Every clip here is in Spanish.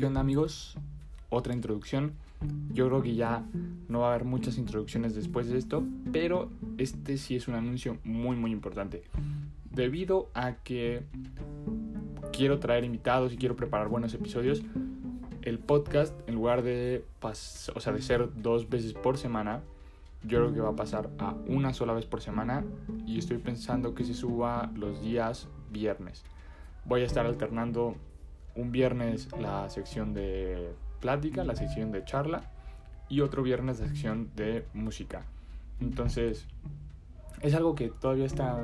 ¿Qué amigos? Otra introducción. Yo creo que ya no va a haber muchas introducciones después de esto, pero este sí es un anuncio muy muy importante. Debido a que quiero traer invitados y quiero preparar buenos episodios, el podcast en lugar de, o sea, de ser dos veces por semana, yo creo que va a pasar a una sola vez por semana y estoy pensando que se suba los días viernes. Voy a estar alternando un viernes la sección de plática, la sección de charla y otro viernes la sección de música. Entonces, es algo que todavía está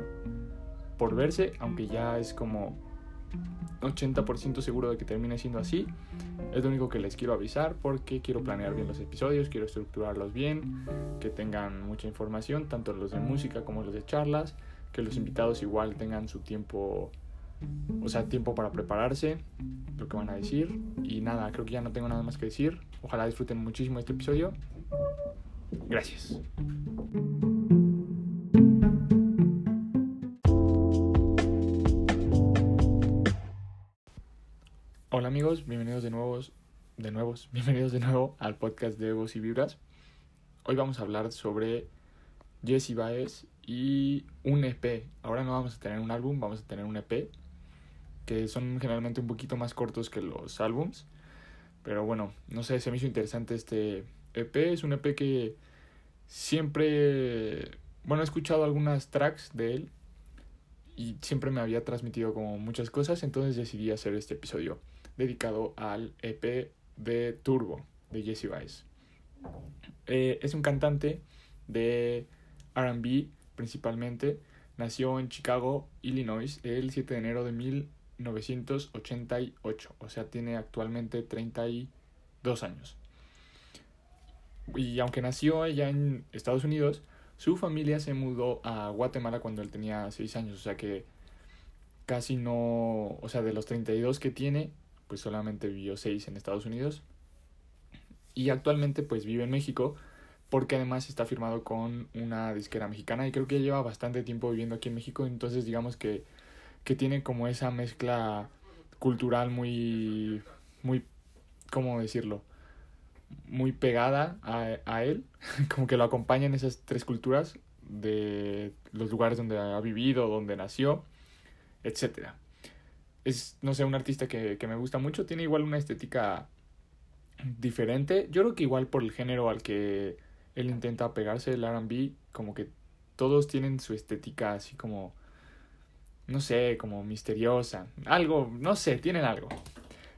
por verse, aunque ya es como 80% seguro de que termine siendo así. Es lo único que les quiero avisar porque quiero planear bien los episodios, quiero estructurarlos bien, que tengan mucha información, tanto los de música como los de charlas, que los invitados igual tengan su tiempo o sea, tiempo para prepararse, lo que van a decir. Y nada, creo que ya no tengo nada más que decir. Ojalá disfruten muchísimo este episodio. Gracias. Hola amigos, bienvenidos de nuevo, de nuevos, bienvenidos de nuevo al podcast de Voz y Vibras. Hoy vamos a hablar sobre Jesse Baez y un EP. Ahora no vamos a tener un álbum, vamos a tener un EP que son generalmente un poquito más cortos que los álbums. Pero bueno, no sé, se me hizo interesante este EP. Es un EP que siempre, bueno, he escuchado algunas tracks de él y siempre me había transmitido como muchas cosas, entonces decidí hacer este episodio dedicado al EP de Turbo de Jesse Baez. Eh, es un cantante de RB principalmente. Nació en Chicago, Illinois, el 7 de enero de 1988, o sea, tiene actualmente 32 años. Y aunque nació allá en Estados Unidos, su familia se mudó a Guatemala cuando él tenía 6 años, o sea que casi no, o sea, de los 32 que tiene, pues solamente vivió 6 en Estados Unidos. Y actualmente pues vive en México, porque además está firmado con una disquera mexicana y creo que lleva bastante tiempo viviendo aquí en México, entonces digamos que que tiene como esa mezcla cultural muy, muy, ¿cómo decirlo? Muy pegada a, a él, como que lo acompañan esas tres culturas de los lugares donde ha vivido, donde nació, etc. Es, no sé, un artista que, que me gusta mucho, tiene igual una estética diferente, yo creo que igual por el género al que él intenta pegarse, el RB, como que todos tienen su estética así como no sé, como misteriosa. Algo, no sé, tienen algo.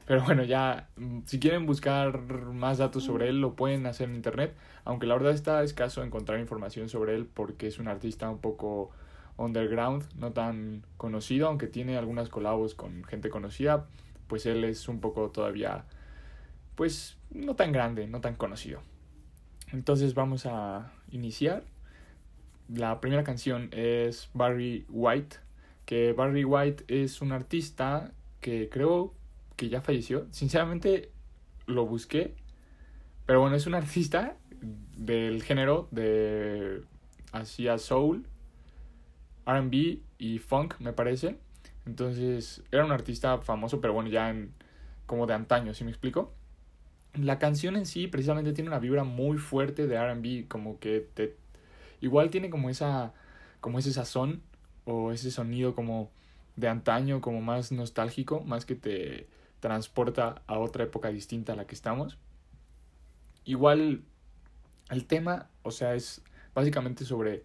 Pero bueno, ya, mm, si quieren buscar más datos sobre él, lo pueden hacer en internet. Aunque la verdad está escaso encontrar información sobre él porque es un artista un poco underground, no tan conocido, aunque tiene algunas colabos con gente conocida, pues él es un poco todavía, pues no tan grande, no tan conocido. Entonces vamos a iniciar. La primera canción es Barry White que Barry White es un artista que creo que ya falleció. Sinceramente lo busqué, pero bueno, es un artista del género de hacía soul, R&B y funk, me parece. Entonces, era un artista famoso, pero bueno, ya en como de antaño, ¿sí me explico? La canción en sí precisamente tiene una vibra muy fuerte de R&B, como que te igual tiene como esa como ese sazón o ese sonido como de antaño, como más nostálgico, más que te transporta a otra época distinta a la que estamos. Igual el tema, o sea, es básicamente sobre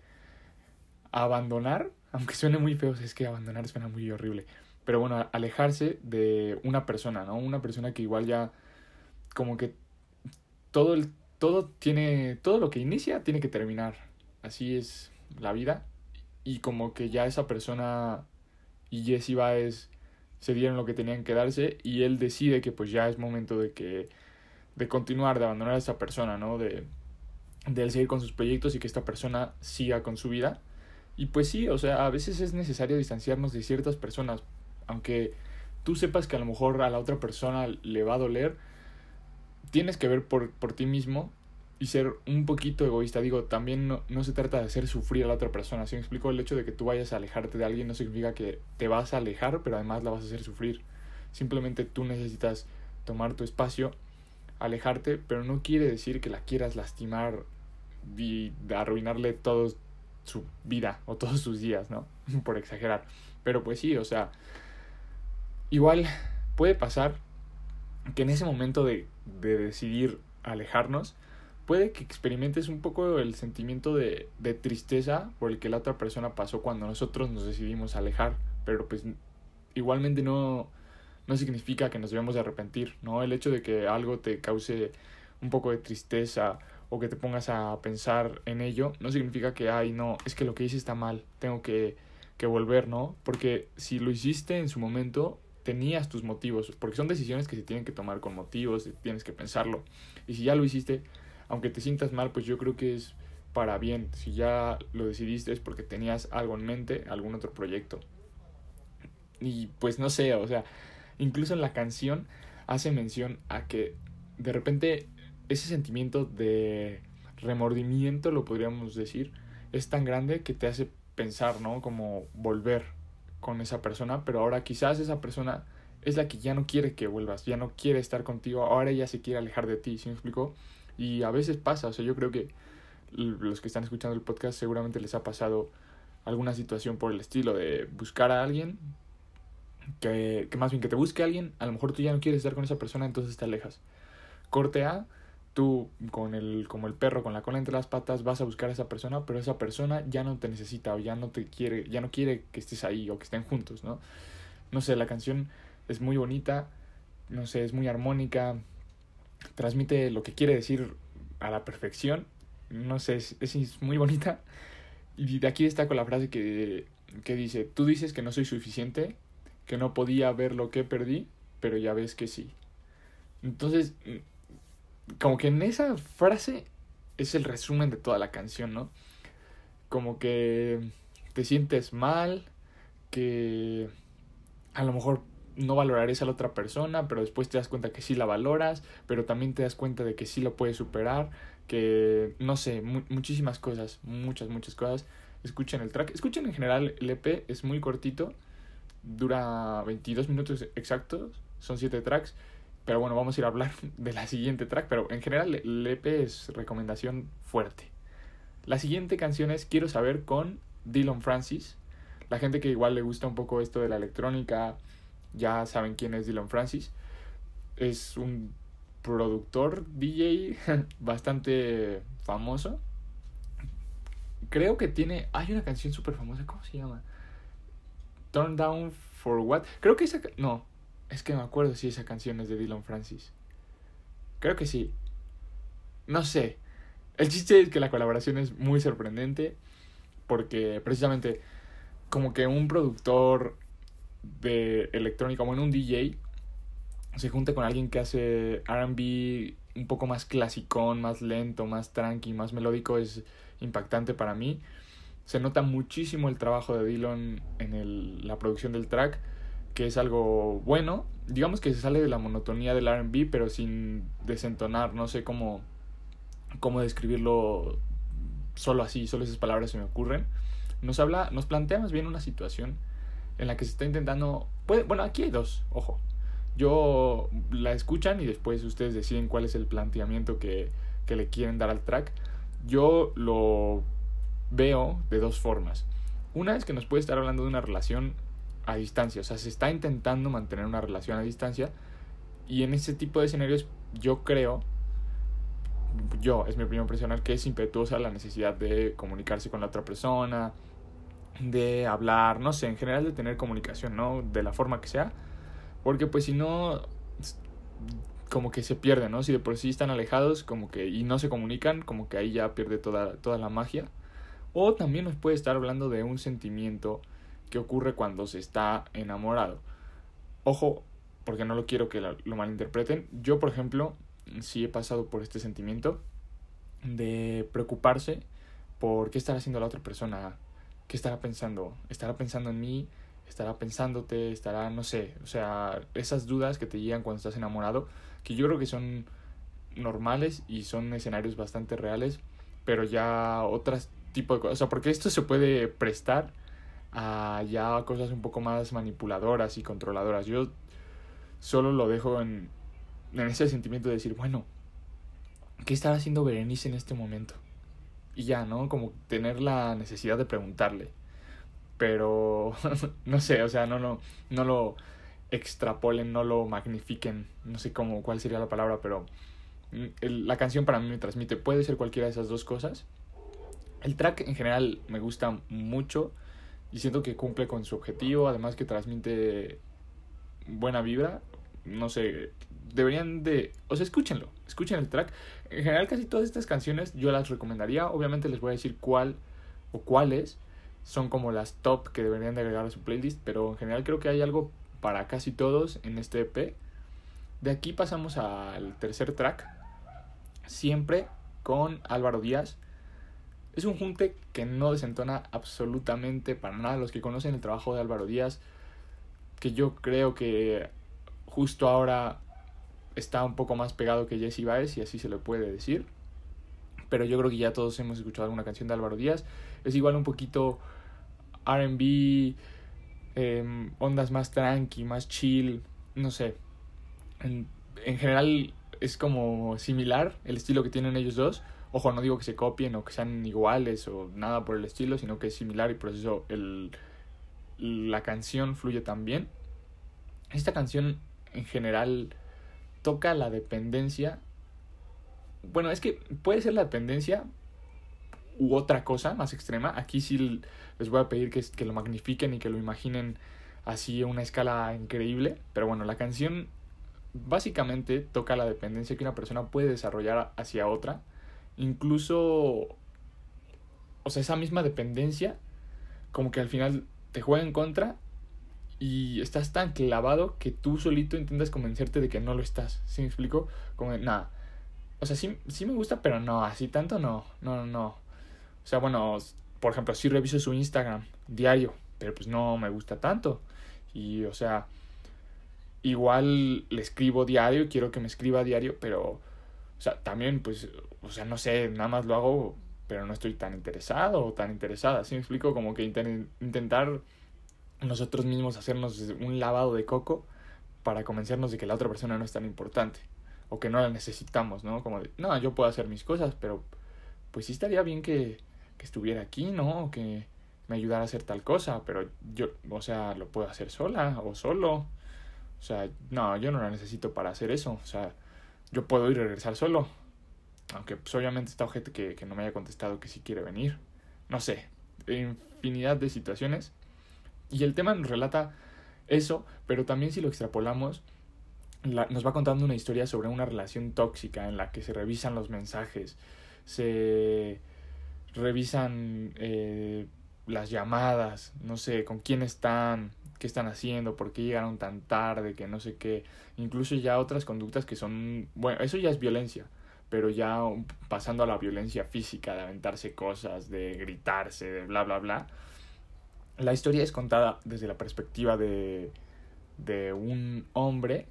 abandonar, aunque suene muy feo, es que abandonar suena muy horrible, pero bueno, alejarse de una persona, ¿no? Una persona que igual ya como que todo el todo tiene todo lo que inicia tiene que terminar. Así es la vida y como que ya esa persona y Jesse Baez se dieron lo que tenían que darse y él decide que pues ya es momento de que de continuar, de abandonar a esa persona, ¿no? De, de seguir con sus proyectos y que esta persona siga con su vida. Y pues sí, o sea, a veces es necesario distanciarnos de ciertas personas, aunque tú sepas que a lo mejor a la otra persona le va a doler, tienes que ver por, por ti mismo y ser un poquito egoísta. Digo, también no, se trata de hacer sufrir a la otra persona. Si me explico, el hecho de que tú vayas a alejarte de alguien no significa que te vas a alejar, pero además la vas a hacer sufrir. Simplemente tú necesitas tomar tu espacio, alejarte, pero no quiere decir que la quieras lastimar y arruinarle toda su vida o todos sus días, ¿no? Por exagerar. Pero pues sí, o sea, igual puede pasar que en ese momento de, de decidir alejarnos, puede que experimentes un poco el sentimiento de, de tristeza por el que la otra persona pasó cuando nosotros nos decidimos alejar, pero pues igualmente no, no significa que nos debemos de arrepentir, ¿no? El hecho de que algo te cause un poco de tristeza o que te pongas a pensar en ello, no significa que, ay, no, es que lo que hice está mal, tengo que, que volver, ¿no? Porque si lo hiciste en su momento, tenías tus motivos, porque son decisiones que se tienen que tomar con motivos, tienes que pensarlo. Y si ya lo hiciste, aunque te sientas mal, pues yo creo que es para bien. Si ya lo decidiste es porque tenías algo en mente, algún otro proyecto. Y pues no sé, o sea, incluso en la canción hace mención a que de repente ese sentimiento de remordimiento, lo podríamos decir, es tan grande que te hace pensar, ¿no? Como volver con esa persona, pero ahora quizás esa persona es la que ya no quiere que vuelvas, ya no quiere estar contigo, ahora ella se quiere alejar de ti, ¿sí me explico? Y a veces pasa, o sea, yo creo que los que están escuchando el podcast seguramente les ha pasado alguna situación por el estilo de buscar a alguien, que, que más bien que te busque a alguien, a lo mejor tú ya no quieres estar con esa persona, entonces te alejas. Corte A, tú con el, como el perro con la cola entre las patas vas a buscar a esa persona, pero esa persona ya no te necesita o ya no te quiere, ya no quiere que estés ahí o que estén juntos, ¿no? No sé, la canción es muy bonita, no sé, es muy armónica, transmite lo que quiere decir a la perfección, no sé, es, es muy bonita. Y de aquí destaco la frase que, que dice, tú dices que no soy suficiente, que no podía ver lo que perdí, pero ya ves que sí. Entonces, como que en esa frase es el resumen de toda la canción, ¿no? Como que te sientes mal, que a lo mejor no valorarías a la otra persona, pero después te das cuenta que sí la valoras, pero también te das cuenta de que sí lo puedes superar, que no sé, muchísimas cosas, muchas, muchas cosas. Escuchen el track, escuchen en general el EP, es muy cortito, dura 22 minutos exactos, son 7 tracks, pero bueno, vamos a ir a hablar de la siguiente track, pero en general el EP es recomendación fuerte. La siguiente canción es Quiero saber con Dylan Francis. La gente que igual le gusta un poco esto de la electrónica, ya saben quién es Dylan Francis. Es un productor DJ bastante famoso. Creo que tiene. Hay una canción súper famosa, ¿cómo se llama? Turn Down for What? Creo que esa. No, es que no me acuerdo si esa canción es de Dylan Francis. Creo que sí. No sé. El chiste es que la colaboración es muy sorprendente. Porque precisamente, como que un productor de electrónica, bueno, un DJ, se junta con alguien que hace RB un poco más clasicón, más lento, más tranqui, más melódico, es impactante para mí. Se nota muchísimo el trabajo de Dylan en el, la producción del track, que es algo bueno. Digamos que se sale de la monotonía del RB, pero sin desentonar, no sé cómo, cómo describirlo solo así, solo esas palabras se me ocurren. Nos habla, nos plantea más bien una situación en la que se está intentando... Puede, bueno, aquí hay dos, ojo. Yo la escuchan y después ustedes deciden cuál es el planteamiento que, que le quieren dar al track. Yo lo veo de dos formas. Una es que nos puede estar hablando de una relación a distancia, o sea, se está intentando mantener una relación a distancia y en ese tipo de escenarios yo creo, yo, es mi opinión personal, que es impetuosa la necesidad de comunicarse con la otra persona, de hablar, no sé, en general de tener comunicación, ¿no? De la forma que sea. Porque pues si no, como que se pierde, ¿no? Si de por sí están alejados como que y no se comunican, como que ahí ya pierde toda, toda la magia. O también nos puede estar hablando de un sentimiento que ocurre cuando se está enamorado. Ojo, porque no lo quiero que lo malinterpreten. Yo, por ejemplo, sí he pasado por este sentimiento de preocuparse por qué estará haciendo la otra persona, ¿qué estará pensando? ¿Estará pensando en mí? ¿Estará pensándote? ¿Estará, no sé? O sea, esas dudas que te llegan cuando estás enamorado, que yo creo que son normales y son escenarios bastante reales, pero ya otras tipo de cosas, o sea, porque esto se puede prestar a ya cosas un poco más manipuladoras y controladoras. Yo solo lo dejo en en ese sentimiento de decir, bueno, ¿qué estará haciendo Berenice en este momento? Y ya, ¿no? Como tener la necesidad de preguntarle. Pero, no sé, o sea, no, no, no lo extrapolen, no lo magnifiquen, no sé cómo, cuál sería la palabra, pero mm, la canción para mí me transmite, puede ser cualquiera de esas dos cosas. El track en general me gusta mucho y siento que cumple con su objetivo, además que transmite buena vibra, no sé, deberían de, o sea, escúchenlo, escuchen el track. En general casi todas estas canciones yo las recomendaría, obviamente les voy a decir cuál o cuáles son como las top que deberían de agregar a su playlist, pero en general creo que hay algo para casi todos en este EP. De aquí pasamos al tercer track, siempre con Álvaro Díaz. Es un junte que no desentona absolutamente para nada. Los que conocen el trabajo de Álvaro Díaz, que yo creo que justo ahora está un poco más pegado que Jesse Baez, y así se le puede decir. Pero yo creo que ya todos hemos escuchado alguna canción de Álvaro Díaz. Es igual un poquito RB, Em, ondas más tranqui, más chill, no sé. En, en, general es como similar el estilo que tienen ellos dos. Ojo, no digo que se copien o que sean iguales o nada por el estilo, sino que es similar y por eso el, la canción fluye tan bien. Esta canción en general toca la dependencia. Bueno, es que puede ser la dependencia u otra cosa más extrema. Aquí sí les voy a pedir que, que lo magnifiquen y que lo imaginen así a una escala increíble. Pero bueno, la canción básicamente toca la dependencia que una persona puede desarrollar hacia otra. Incluso, o sea, esa misma dependencia, como que al final te juega en contra y estás tan clavado que tú solito intentas convencerte de que no lo estás. ¿Sí me explico? Como, nada. O sea, sí, sí me gusta, pero no, así tanto no. No, no, no. O sea, bueno, por ejemplo, sí reviso su Instagram diario, pero pues no me gusta tanto. Y, o sea, igual le escribo diario, quiero que me escriba diario, pero, o sea, también, pues, o sea, no sé, nada más lo hago, pero no estoy tan interesado o tan interesada. ¿Sí me explico? Como que intentar nosotros mismos hacernos un lavado de coco para convencernos de que la otra persona no es tan importante o que no la necesitamos, ¿no? Como de, no, yo puedo hacer mis cosas, pero pues sí estaría bien que, estuviera aquí, ¿no? Que me ayudara a hacer tal cosa, pero yo, o sea, lo puedo hacer sola o solo. O sea, no, yo no la necesito para hacer eso. O sea, yo puedo ir y regresar solo. Aunque pues, obviamente está objeto que, que no me haya contestado que sí quiere venir. No sé, infinidad de situaciones. Y el tema nos relata eso, pero también si lo extrapolamos, nos va contando una historia sobre una relación tóxica en la que se revisan los mensajes, se revisan eh, las llamadas, no sé, con quién están, qué están haciendo, por qué llegaron tan tarde, que no sé qué, incluso ya otras conductas que son, bueno, eso ya es violencia, pero ya pasando a la violencia física, de aventarse cosas, de gritarse, de bla, bla, bla, la historia es contada desde la perspectiva de, de un hombre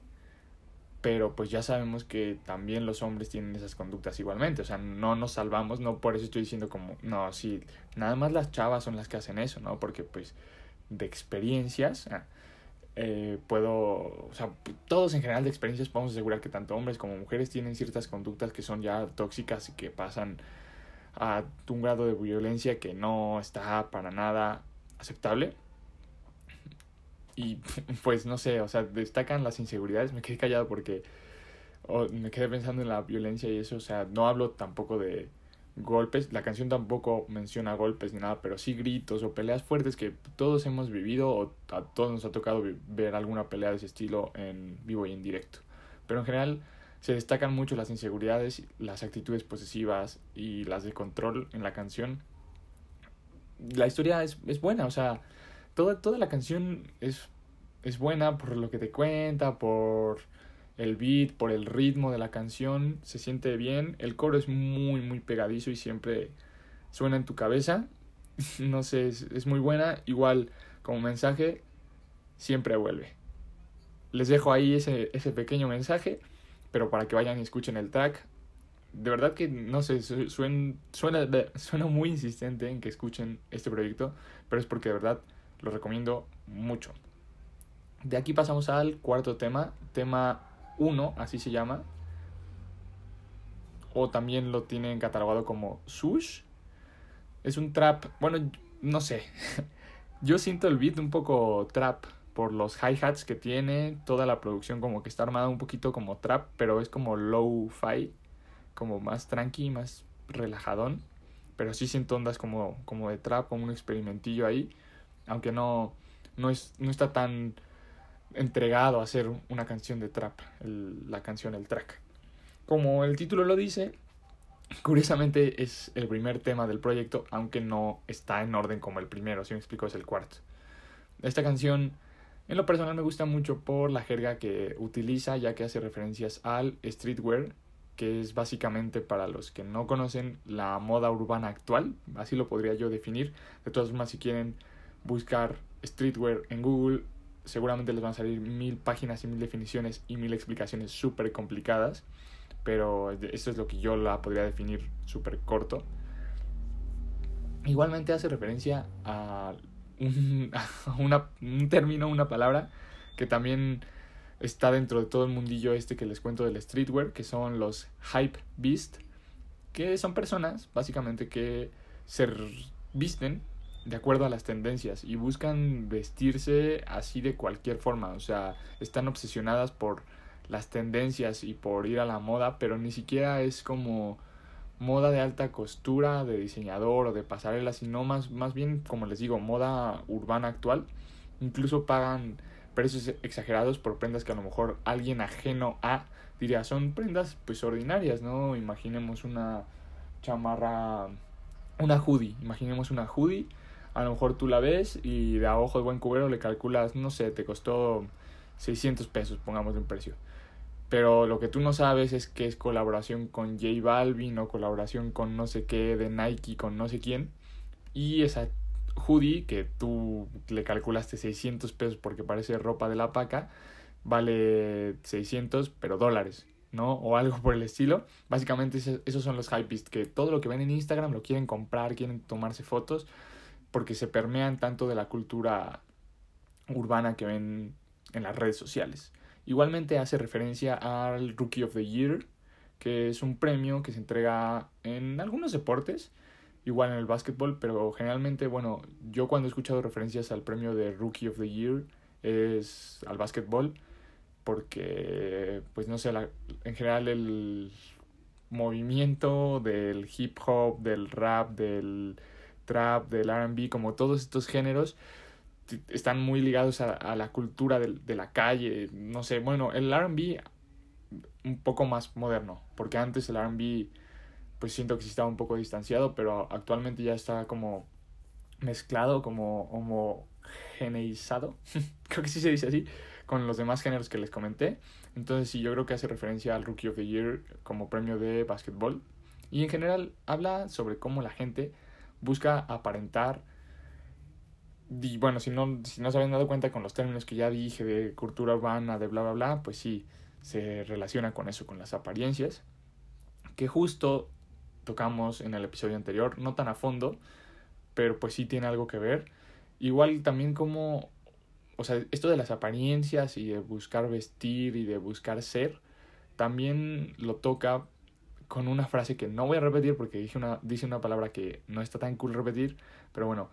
pero pues ya sabemos que también los hombres tienen esas conductas igualmente, o sea, no nos salvamos, no por eso estoy diciendo como, no, sí, nada más las chavas son las que hacen eso, ¿no? Porque pues de experiencias, ah, eh, puedo, o sea, todos en general de experiencias podemos asegurar que tanto hombres como mujeres tienen ciertas conductas que son ya tóxicas y que pasan a un grado de violencia que no está para nada aceptable y pues no sé, o sea, destacan las inseguridades. Me quedé callado porque me quedé pensando en la violencia y eso, o sea, no hablo tampoco de golpes, la canción tampoco menciona golpes ni nada, pero sí gritos o peleas fuertes que todos hemos vivido o a todos nos ha tocado ver alguna pelea de ese estilo en vivo y en directo. Pero en general se destacan mucho las inseguridades, las actitudes posesivas y las de control en la canción. La historia es, es buena, o sea, toda, toda la canción es, es buena por lo que te cuenta, por el beat, por el ritmo de la canción, se siente bien, el coro es muy, muy pegadizo y siempre suena en tu cabeza, no sé, es, es muy buena, igual como mensaje, siempre vuelve. Les dejo ahí ese, ese pequeño mensaje, pero para que vayan y escuchen el track, de verdad que no sé, suena, suena, suena muy insistente en que escuchen este proyecto, pero es porque de verdad lo recomiendo mucho. De aquí pasamos al cuarto tema, tema 1, así se llama. O también lo tienen catalogado como Sush. Es un trap, bueno, no sé. Yo siento el beat un poco trap por los hi-hats que tiene, toda la producción como que está armada un poquito como trap, pero es como low-fi, como más tranqui, más relajadón, pero sí siento ondas como, como de trap, como un experimentillo ahí, aunque no, no, es, no está tan entregado a hacer una canción de trap, la canción, el track. Como el título lo dice, curiosamente es el primer tema del proyecto, aunque no está en orden como el primero, si me explico, es el cuarto. Esta canción en lo personal me gusta mucho por la jerga que utiliza, ya que hace referencias al streetwear, que es básicamente para los que no conocen la moda urbana actual, así lo podría yo definir. De todas formas, si quieren buscar streetwear en Google, seguramente les van a salir mil páginas y mil definiciones y mil explicaciones súper complicadas, pero esto es lo que yo la podría definir súper corto. Igualmente hace referencia a un, una, un término, una palabra que también está dentro de todo el mundillo este que les cuento del streetwear, que son los hype beast, que son personas básicamente que se visten de acuerdo a las tendencias y buscan vestirse así de cualquier forma, o sea, están obsesionadas por las tendencias y por ir a la moda, pero ni siquiera es como moda de alta costura, de diseñador o de pasarela, sino más, más bien, como les digo, moda urbana actual. Incluso pagan precios exagerados por prendas que a lo mejor alguien ajeno a diría son prendas pues ordinarias, ¿no? Imaginemos una chamarra, una hoodie, imaginemos una hoodie, a lo mejor tú la ves y de a ojo de buen cubero le calculas, no sé, te costó 600 pesos, pongamos un precio pero lo que tú no sabes es que es colaboración con J Balvin o colaboración con no sé qué de Nike con no sé quién y esa hoodie que tú le calculaste 600 pesos porque parece ropa de la paca vale 600 pero dólares ¿no? O algo por el estilo. Básicamente esos son los hypebeast, que todo lo que ven en Instagram lo quieren comprar, quieren tomarse fotos, porque se permean tanto de la cultura urbana que ven en las redes sociales. Igualmente hace referencia al Rookie of the Year, que es un premio que se entrega en algunos deportes, igual en el básquetbol, pero generalmente, bueno, yo cuando he escuchado referencias al premio de Rookie of the Year es al básquetbol, porque, pues no sé, en general el movimiento del hip hop, del rap, del trap, del RB, como todos estos géneros, están muy ligados a, la cultura de, la calle, no sé, bueno, el RB un poco más moderno, porque antes el RB pues siento que sí estaba un poco distanciado, pero actualmente ya está como mezclado, como homogeneizado, creo que sí se dice así, con los demás géneros que les comenté. Entonces sí, yo creo que hace referencia al Rookie of the Year como premio de básquetbol. Y en general habla sobre cómo la gente busca aparentar y bueno, si no, si no se habían dado cuenta con los términos que ya dije de cultura urbana, de bla, bla, bla, pues sí, se relaciona con eso, con las apariencias, que justo tocamos en el episodio anterior, no tan a fondo, pero pues sí tiene algo que ver. Igual también como, o sea, esto de las apariencias y de buscar vestir y de buscar ser, también lo toca con una frase que no voy a repetir porque dije una, dice una palabra que no está tan cool repetir, pero bueno,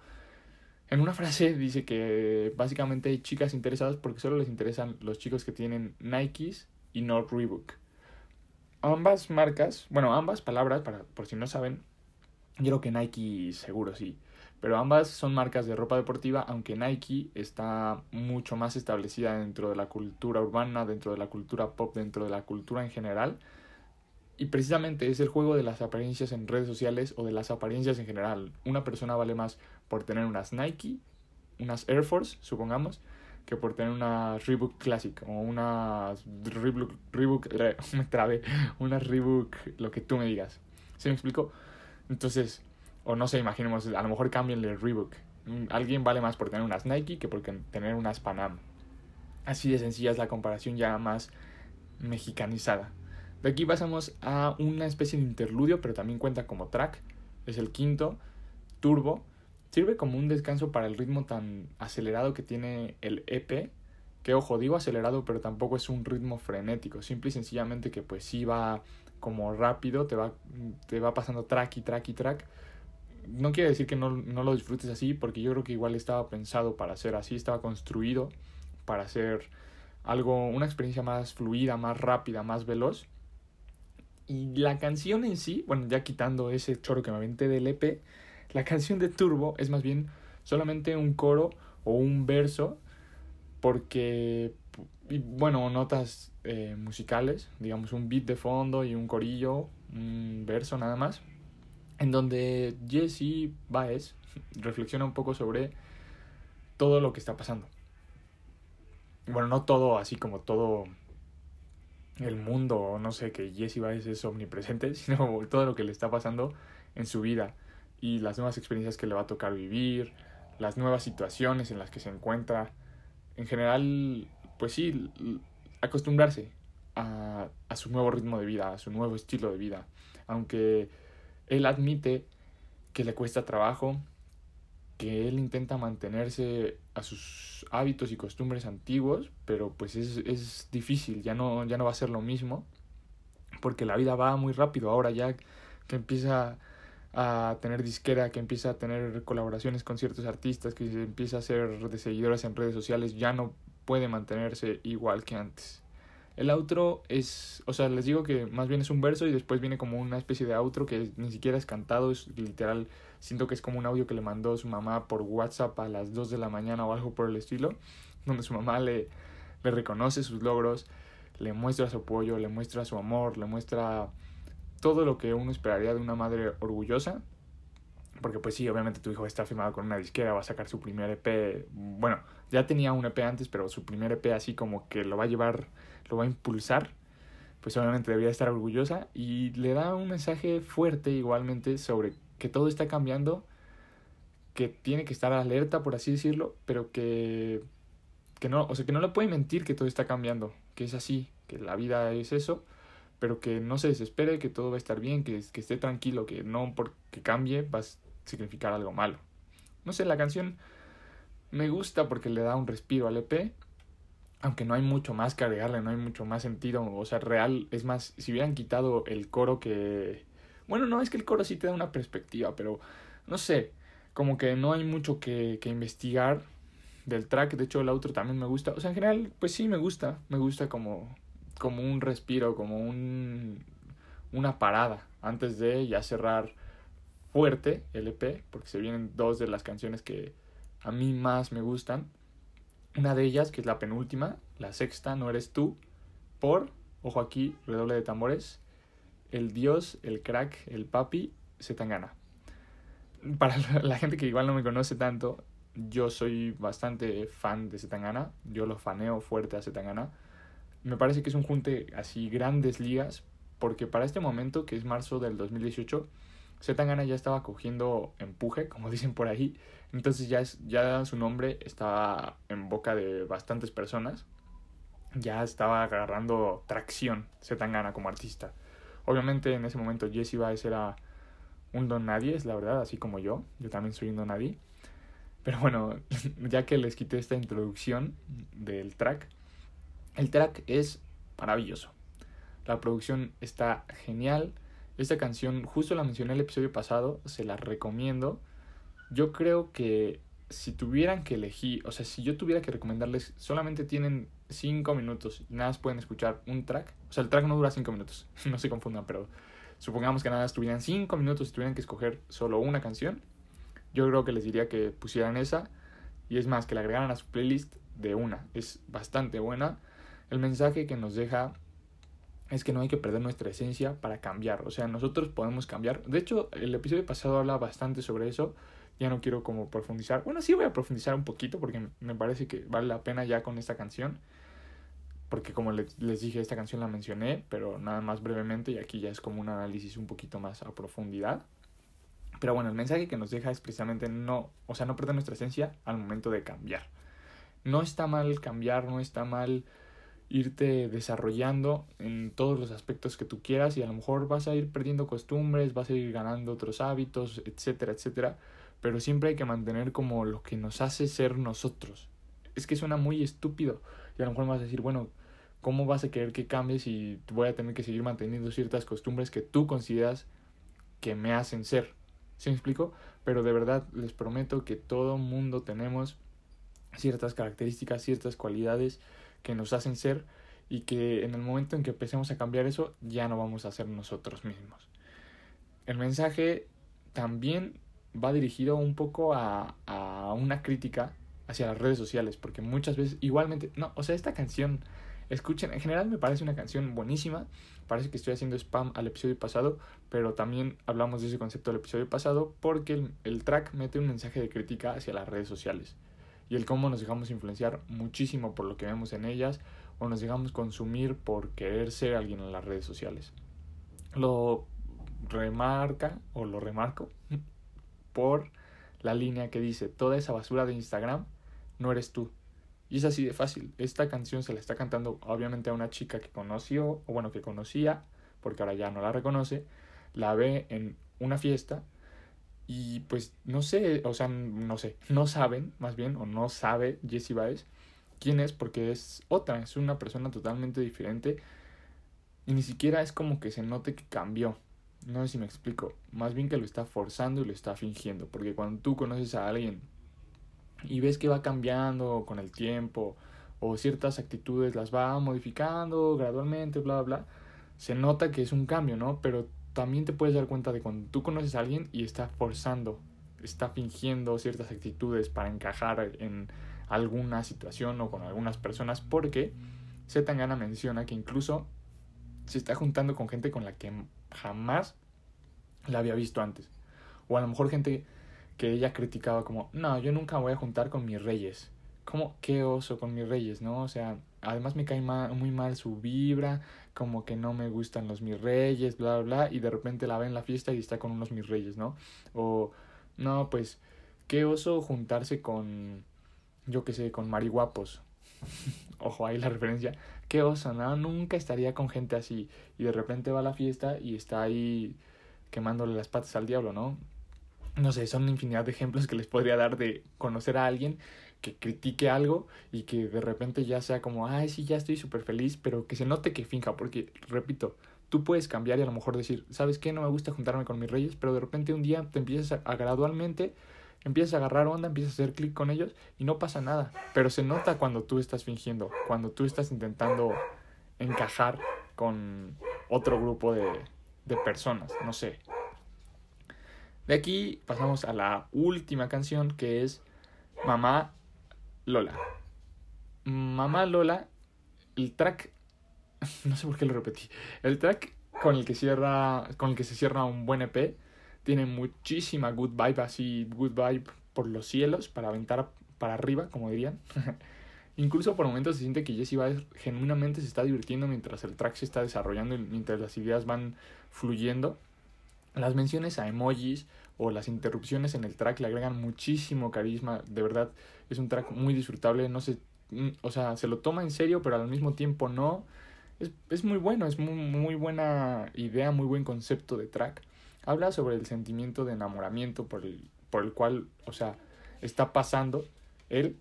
en una frase dice que básicamente hay chicas interesadas porque solo les interesan los chicos que tienen Nikes y no Reebok. Ambas marcas, bueno, ambas palabras, para, por si no saben, yo creo que Nike seguro sí, pero ambas son marcas de ropa deportiva, aunque Nike está mucho más establecida dentro de la cultura urbana, dentro de la cultura pop, dentro de la cultura en general. Y precisamente es el juego de las apariencias en redes sociales o de las apariencias en general. Una persona vale más por tener unas Nike, unas Air Force, supongamos, que por tener una Reebok Classic o unas Reebok, Reebok me trabé, una Reebok, lo que tú me digas. ¿Sí me explico? Entonces, o no sé, imaginemos, a lo mejor cámbienle Reebok. Mm, alguien vale más por tener unas Nike que por tener unas Panam. Así de sencilla es la comparación ya más mexicanizada. De aquí pasamos a una especie de interludio, pero también cuenta como track. Es el quinto, Turbo. Sirve como un descanso para el ritmo tan acelerado que tiene el EP, que ojo, digo acelerado, pero tampoco es un ritmo frenético, simple y sencillamente que pues sí va como rápido, te va, te va pasando track y track y track. No quiere decir que no, no lo disfrutes así, porque yo creo que igual estaba pensado para ser así, estaba construido para ser algo, una experiencia más fluida, más rápida, más veloz. Y la canción en sí, bueno, ya quitando ese choro que me aventé del EP, la canción de Turbo es más bien solamente un coro o un verso, porque, bueno, notas eh, musicales, digamos un beat de fondo y un corillo, un verso nada más, en donde Jesse Baez reflexiona un poco sobre todo lo que está pasando. Bueno, no todo así como todo el mundo, no sé, que Jesse Baez es omnipresente, sino todo lo que le está pasando en su vida y las nuevas experiencias que le va a tocar vivir, las nuevas situaciones en las que se encuentra. En general, pues sí, acostumbrarse a, a su nuevo ritmo de vida, a su nuevo estilo de vida. Aunque él admite que le cuesta trabajo, que él intenta mantenerse a sus hábitos y costumbres antiguos, pero pues es, es difícil, ya no, ya no va a ser lo mismo, porque la vida va muy rápido ahora ya que empieza a tener disquera, que empieza a tener colaboraciones con ciertos artistas, que empieza a hacer de seguidores en redes sociales, ya no puede mantenerse igual que antes. El outro es, o sea, les digo que más bien es un verso y después viene como una especie de outro que ni siquiera es cantado, es literal Siento que es como un audio que le mandó su mamá por WhatsApp a las 2 de la mañana o algo por el estilo, donde su mamá le, le reconoce sus logros, le muestra su apoyo, le muestra su amor, le muestra todo lo que uno esperaría de una madre orgullosa. Porque pues sí, obviamente tu hijo está firmado con una disquera, va a sacar su primer EP. Bueno, ya tenía un EP antes, pero su primer EP así como que lo va a llevar, lo va a impulsar. Pues obviamente debería estar orgullosa. Y le da un mensaje fuerte igualmente sobre que todo está cambiando, que tiene que estar alerta, por así decirlo, pero que, que no, o sea, que no le puede mentir que todo está cambiando, que es así, que la vida es eso, pero que no se desespere, que todo va a estar bien, que, que esté tranquilo, que no porque cambie va a significar algo malo. No sé, la canción me gusta porque le da un respiro al EP, aunque no hay mucho más que agregarle, no hay mucho más sentido, o sea, real, es más, si hubieran quitado el coro que bueno, no, es que el coro sí te da una perspectiva, pero no sé, como que no hay mucho que, que investigar del track. De hecho, el outro también me gusta. O sea, en general, pues sí me gusta. Me gusta como, como un respiro, como un, una parada antes de ya cerrar fuerte el EP, porque se vienen dos de las canciones que a mí más me gustan. Una de ellas, que es la penúltima, la sexta, No eres tú, por, ojo aquí, redoble de tambores, el dios, el crack, el papi, Zetangana. Para la gente que igual no me conoce tanto, yo soy bastante fan de Zetangana, yo lo faneo fuerte a Zetangana. Me parece que es un junte así grandes ligas, porque para este momento, que es marzo del 2018, Zetangana ya estaba cogiendo empuje, como dicen por ahí, entonces ya, es, ya su nombre estaba en boca de bastantes personas, ya estaba agarrando tracción Zetangana como artista. Obviamente en ese momento Jesse Baez era un don nadie, es la verdad, así como yo. Yo también soy un don nadie. Pero bueno, ya que les quité esta introducción del track, el track es maravilloso. La producción está genial. Esta canción, justo la mencioné el episodio pasado, se la recomiendo. Yo creo que si tuvieran que elegir, o sea, si yo tuviera que recomendarles, solamente tienen 5 minutos y nada más pueden escuchar un track. O sea, el track no dura 5 minutos, no se confundan, pero supongamos que nada más tuvieran 5 minutos y tuvieran que escoger solo una canción. Yo creo que les diría que pusieran esa y es más, que la agregaran a su playlist de una. Es bastante buena. El mensaje que nos deja es que no hay que perder nuestra esencia para cambiar. O sea, nosotros podemos cambiar. De hecho, el episodio pasado habla bastante sobre eso ya no quiero como profundizar. Bueno, sí voy a profundizar un poquito porque me parece que vale la pena ya con esta canción. Porque como les, dije, esta canción la mencioné, pero nada más brevemente y aquí ya es como un análisis un poquito más a profundidad. Pero bueno, el mensaje que nos deja es precisamente no, o sea, no perder nuestra esencia al momento de cambiar. No está mal cambiar, no está mal irte desarrollando en todos los aspectos que tú quieras y a lo mejor vas a ir perdiendo costumbres, vas a ir ganando otros hábitos, etcétera, etcétera pero siempre hay que mantener como lo que nos hace ser nosotros. es que suena muy estúpido. Y a lo mejor me vas a decir, bueno, ¿cómo vas a querer que cambie si voy a tener que seguir manteniendo ciertas costumbres que tú consideras que me hacen ser? ¿Sí me explico? Pero de verdad les prometo que todo mundo tenemos ciertas características, ciertas cualidades que nos hacen ser y que en el momento en que empecemos a cambiar eso ya no vamos a ser nosotros mismos. El mensaje también va dirigido un poco a, a una crítica hacia las redes sociales, porque muchas veces igualmente, no, o sea, esta canción, escuchen, en general me parece una canción buenísima, parece que estoy haciendo spam al episodio pasado, pero también hablamos de ese concepto del episodio pasado porque el, el track mete un mensaje de crítica hacia las redes sociales y el cómo nos dejamos influenciar muchísimo por lo que vemos en ellas o nos dejamos consumir por querer ser alguien en las redes sociales. Lo remarca o lo remarco por la línea que dice toda esa basura de Instagram no eres tú. Y es así de fácil. Esta canción se la está cantando obviamente a una chica que conoció, o bueno, que conocía, porque ahora ya no la reconoce, la ve en una fiesta y pues no sé, o sea, no sé, no saben, más bien, o no sabe Jessie Baez quién es porque es otra, es una persona totalmente diferente y ni siquiera es como que se note que cambió. No sé si me explico. Más bien que lo está forzando y lo está fingiendo. Porque cuando tú conoces a alguien y ves que va cambiando con el tiempo o ciertas actitudes las va modificando gradualmente, bla, bla, se nota que es un cambio, ¿no? Pero también te puedes dar cuenta de cuando tú conoces a alguien y está forzando, está fingiendo ciertas actitudes para encajar en alguna situación o con algunas personas, porque Zetangana menciona que incluso se está juntando con gente con la que jamás la había visto antes. O a lo mejor gente que ella criticaba como, no, yo nunca voy a juntar con mis reyes. Como, qué oso con mis reyes, ¿no? O sea, además me cae muy mal su vibra, como que no me gustan los mis reyes, bla, bla, bla, y de repente la ve en la fiesta y está con unos mis reyes, ¿no? O, no, pues, qué oso juntarse con, yo qué sé, con mariguapos. Ojo, ahí la referencia. Qué oso, ¿no? Nunca estaría con gente así. Y de repente va a la fiesta y está ahí quemándole las patas al diablo, ¿no? No sé, son infinidad de ejemplos que les podría dar de conocer a alguien que critique algo y que de repente ya sea como, ay, sí, ya estoy súper feliz, pero que se note que finja, porque, repito, tú puedes cambiar y a lo mejor decir, ¿sabes qué? No me gusta juntarme con mis reyes, pero de repente un día te empiezas a, gradualmente, empiezas a agarrar onda, empiezas a hacer clic con ellos y no pasa nada, pero se nota cuando tú estás fingiendo, cuando tú estás intentando encajar con otro grupo de, de personas, no sé. De aquí pasamos a la última canción que es Mamá Lola. Mamá Lola, el track, no sé por qué lo repetí, el track con el que cierra, con el que se cierra un buen EP, tiene muchísima good vibe, así good vibe por los cielos, para aventar para arriba, como dirían. Incluso por momentos se siente que Jesse Baez genuinamente se está divirtiendo mientras el track se está desarrollando y mientras las ideas van fluyendo. Las menciones a emojis o las interrupciones en el track le agregan muchísimo carisma. De verdad, es un track muy disfrutable. No se, mm, o sea, se lo toma en serio, pero al mismo tiempo no. Es, es muy bueno, es muy, muy buena idea, muy buen concepto de track. Habla sobre el sentimiento de enamoramiento por el, por el cual, o sea, está pasando él.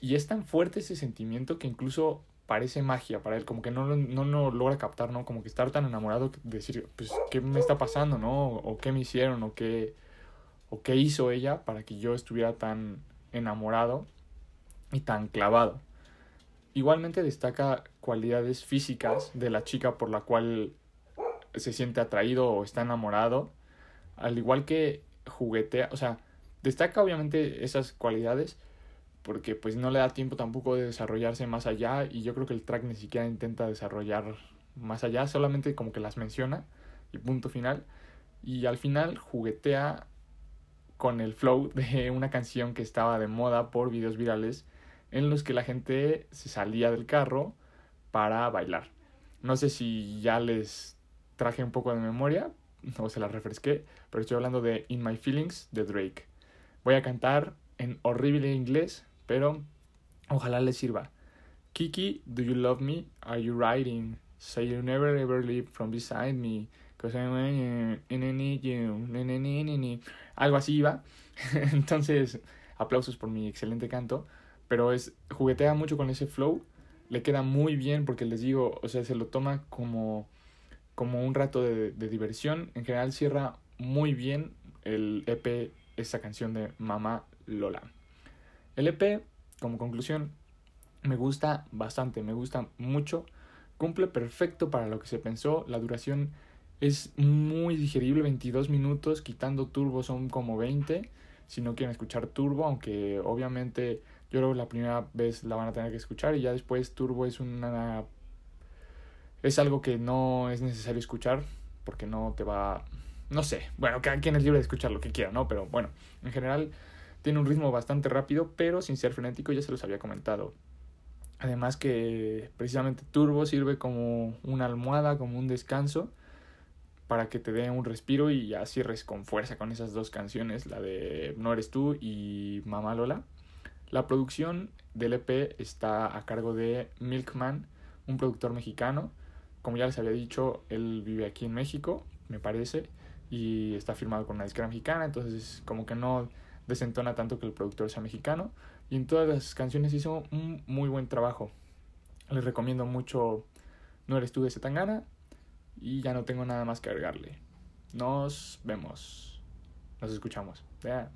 Y es tan fuerte ese sentimiento que incluso parece magia para él, como que no, no, no logra captar, ¿no? Como que estar tan enamorado, decir, pues, ¿qué me está pasando, no? O qué me hicieron, o qué, o qué hizo ella para que yo estuviera tan enamorado y tan clavado. Igualmente destaca cualidades físicas de la chica por la cual se siente atraído o está enamorado, al igual que juguetea, o sea, destaca obviamente esas cualidades, porque pues no le da tiempo tampoco de desarrollarse más allá y yo creo que el track ni siquiera intenta desarrollar más allá, solamente como que las menciona y punto final. Y al final juguetea con el flow de una canción que estaba de moda por videos virales en los que la gente se salía del carro para bailar. No sé si ya les traje un poco de memoria o se la refresqué, pero estoy hablando de In My Feelings de Drake. Voy a cantar en horrible inglés pero ojalá les sirva. Kiki, do you love me? Are you riding? Say you never ever leave from beside me. Cause I'm need you. Algo así iba. Entonces, aplausos por mi excelente canto. pero es juguetea mucho con ese flow, le queda muy bien porque les digo, o sea, se lo toma como, un rato de, de diversión. En general cierra muy bien el EP, esta canción de Mamá Lola. El EP, como conclusión, me gusta bastante, me gusta mucho. Cumple perfecto para lo que se pensó. La duración es muy digerible, 22 minutos, quitando turbo son como 20. Si no quieren escuchar turbo, aunque obviamente yo creo que la primera vez la van a tener que escuchar y ya después turbo es una... Es algo que no es necesario escuchar porque no te va... No sé, bueno, cada quien es libre de escuchar lo que quiera, ¿no? Pero bueno, en general tiene un ritmo bastante rápido, pero sin ser frenético, ya se los había comentado. Además que precisamente Turbo sirve como una almohada, como un descanso, para que te dé un respiro y ya cierres con fuerza con esas dos canciones, la de No eres tú y Mamá Lola. La producción del EP está a cargo de Milkman, un productor mexicano. Como ya les había dicho, él vive aquí en México, me parece, y está firmado con una disquera mexicana, entonces como que no desentona tanto que el productor sea mexicano. Y en todas las canciones hizo un muy buen trabajo. Les recomiendo mucho No eres tú de Zetangana. Y ya no tengo nada más que agregarle. Nos vemos. Nos escuchamos. Yeah.